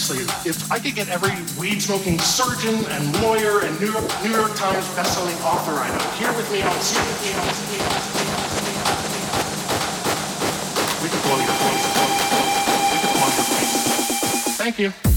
seriously, if I could get every weed smoking surgeon and lawyer and New York, New York Times bestselling author I know here with me on stage, we could blow your place. Thank you.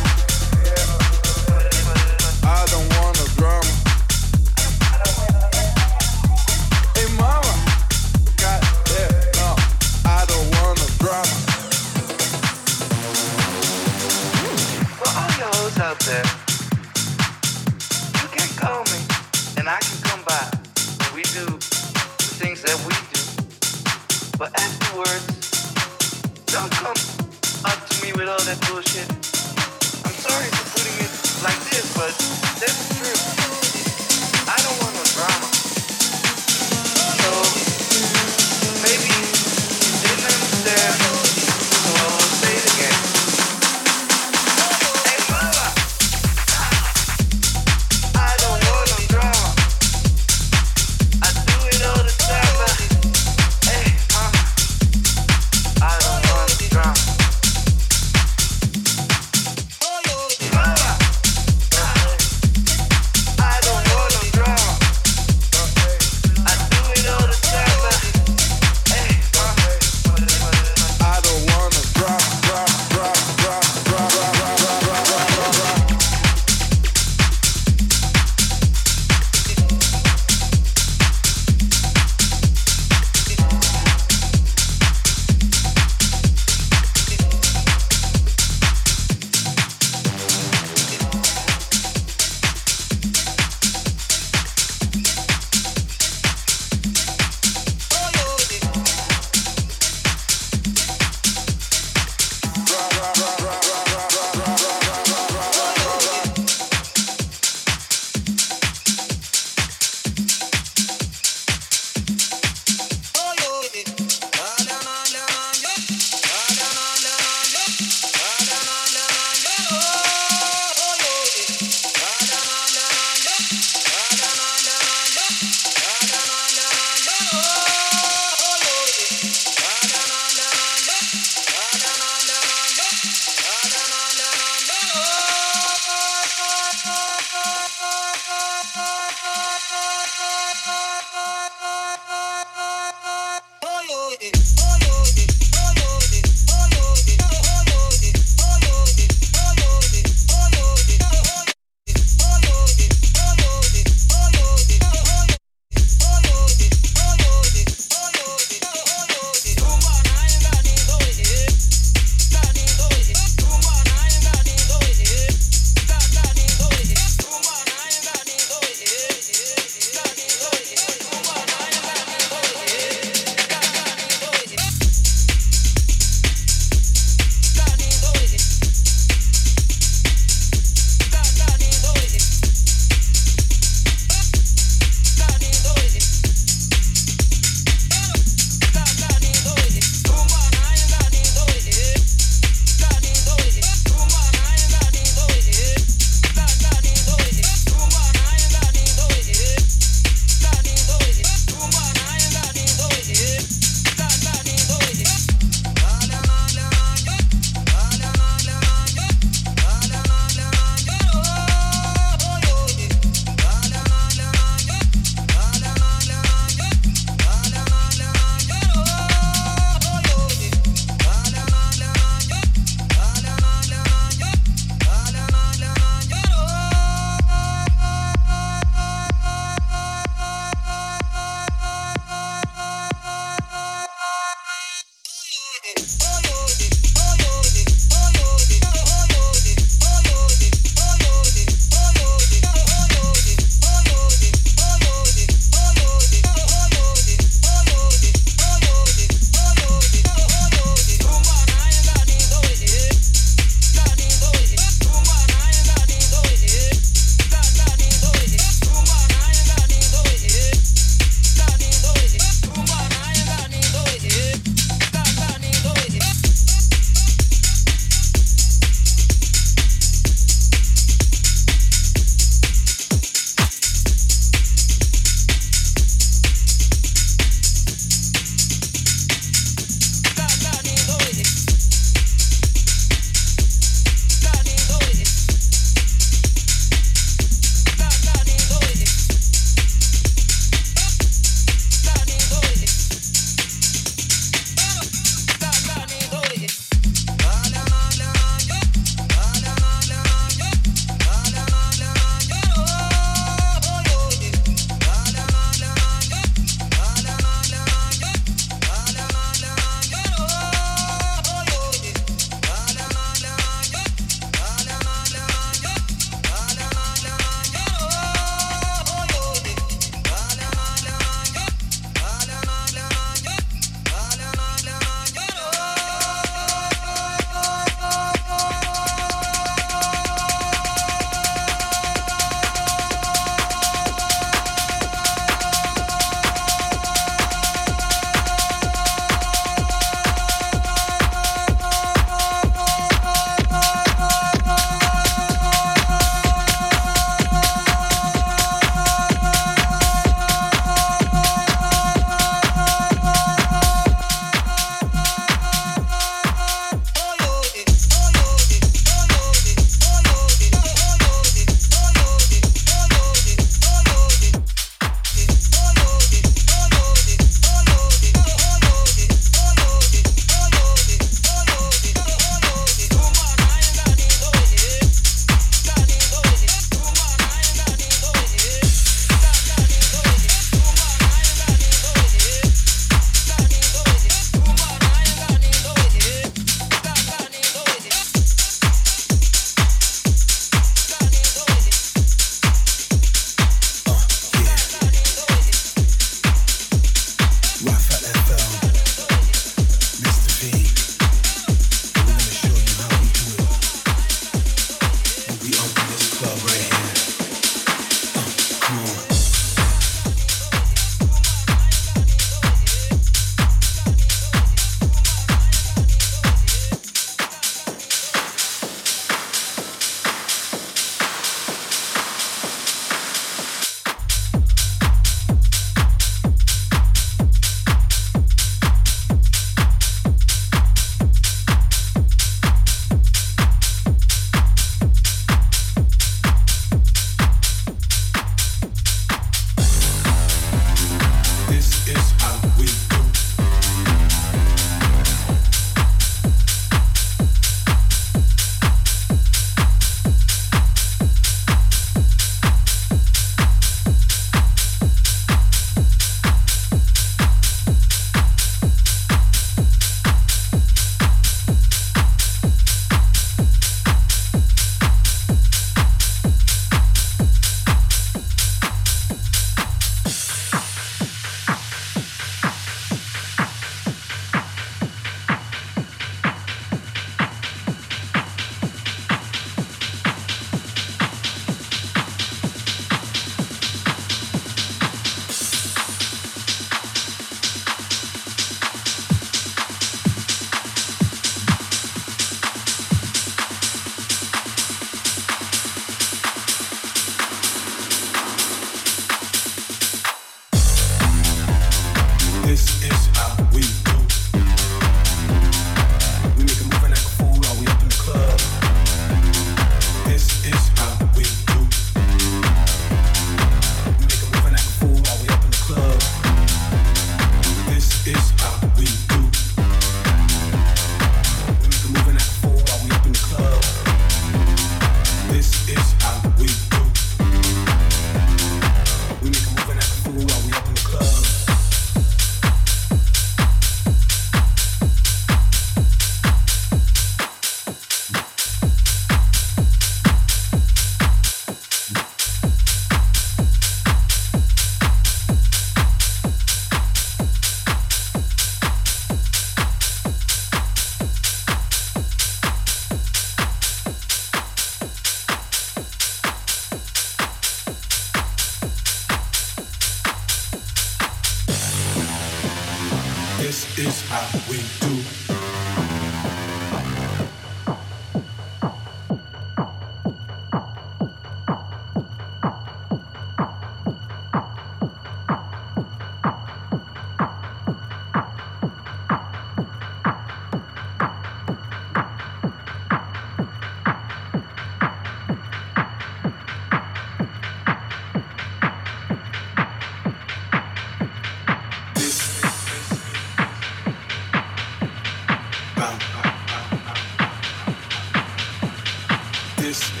To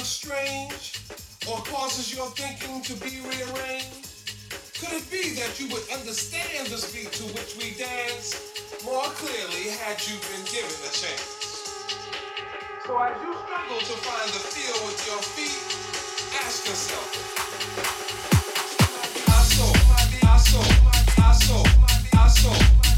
looks strange or causes your thinking to be rearranged? Could it be that you would understand the beat to which we dance more clearly had you been given a chance? So as you struggle to find the feel with your feet, ask yourself. I saw, I saw, I saw, I saw.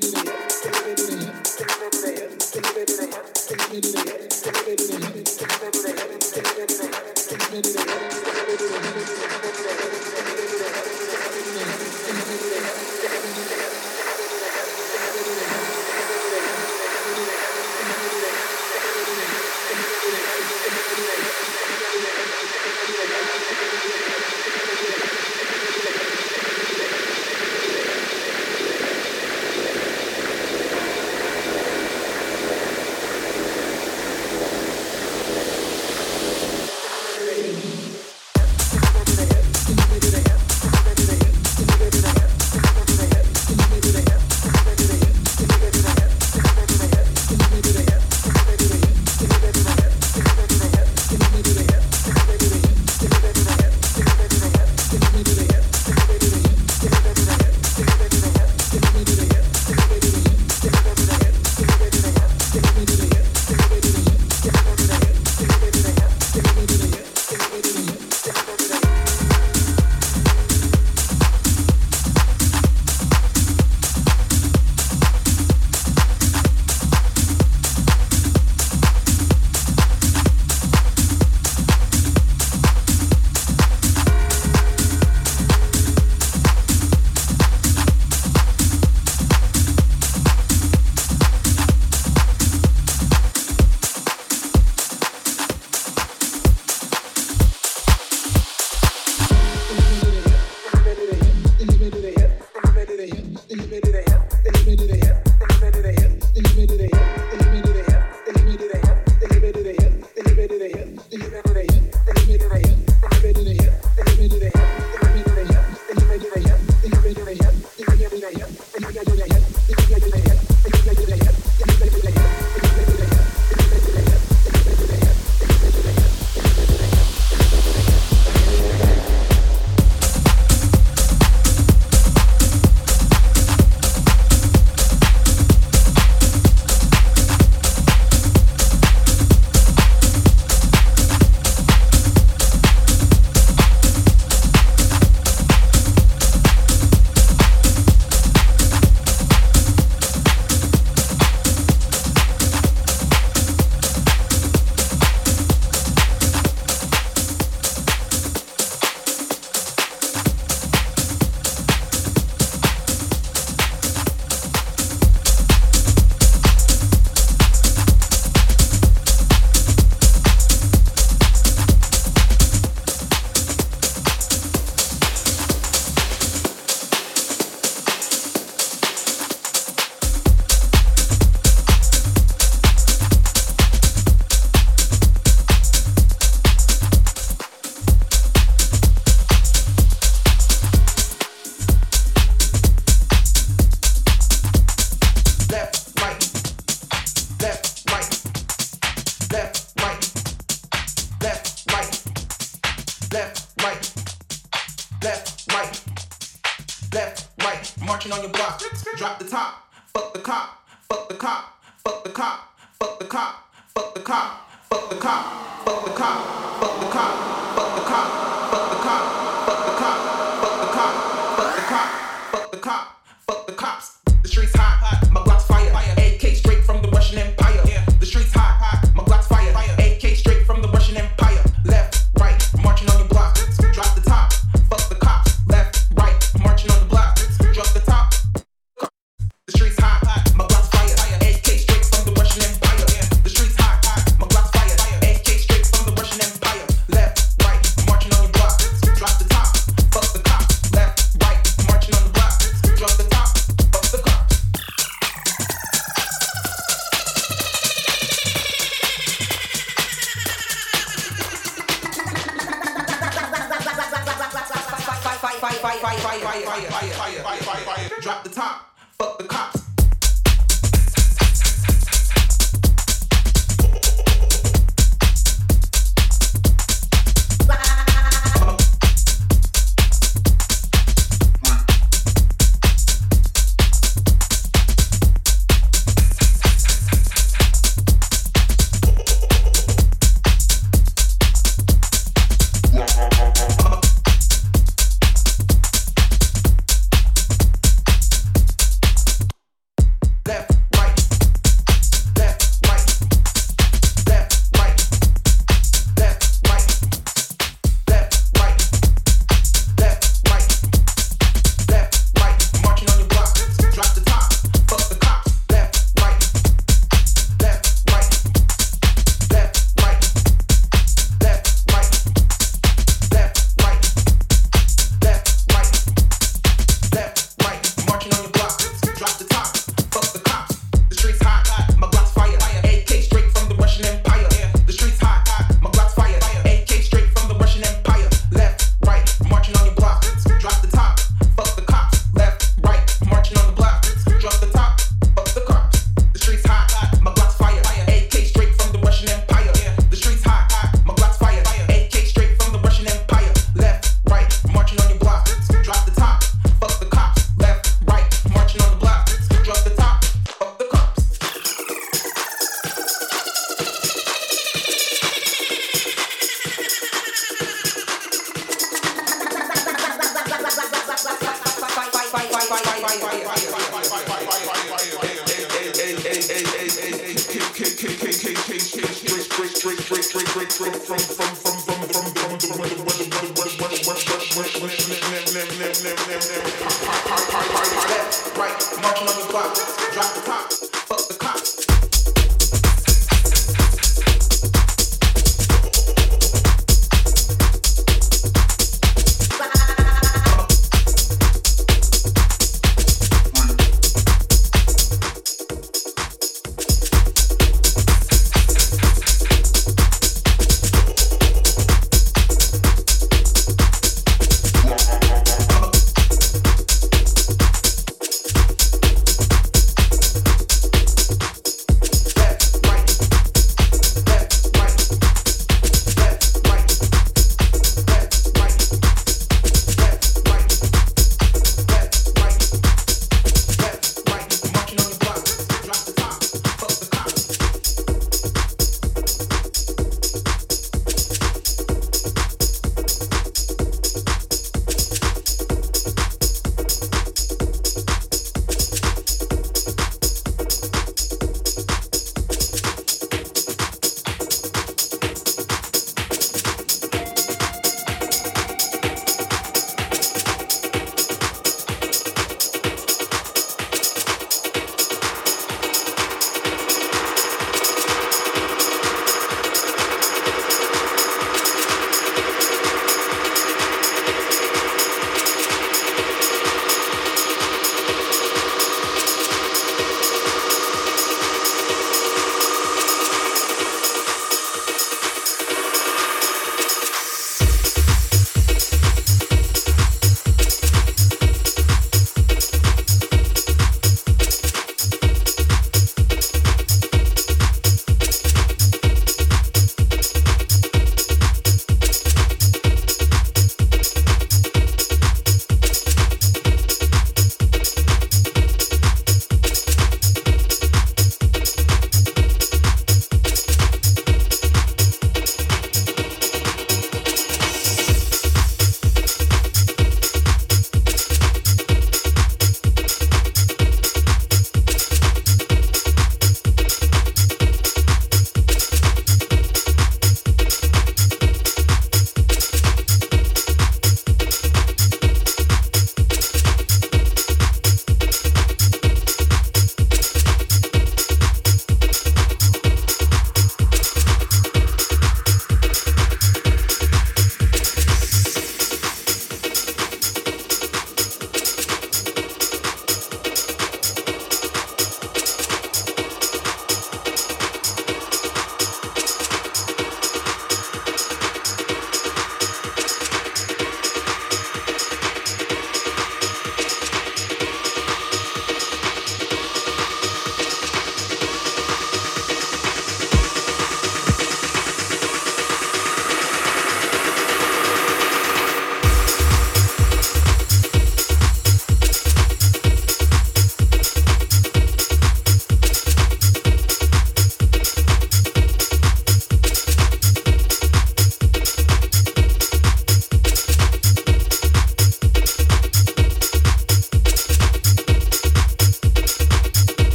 Bye.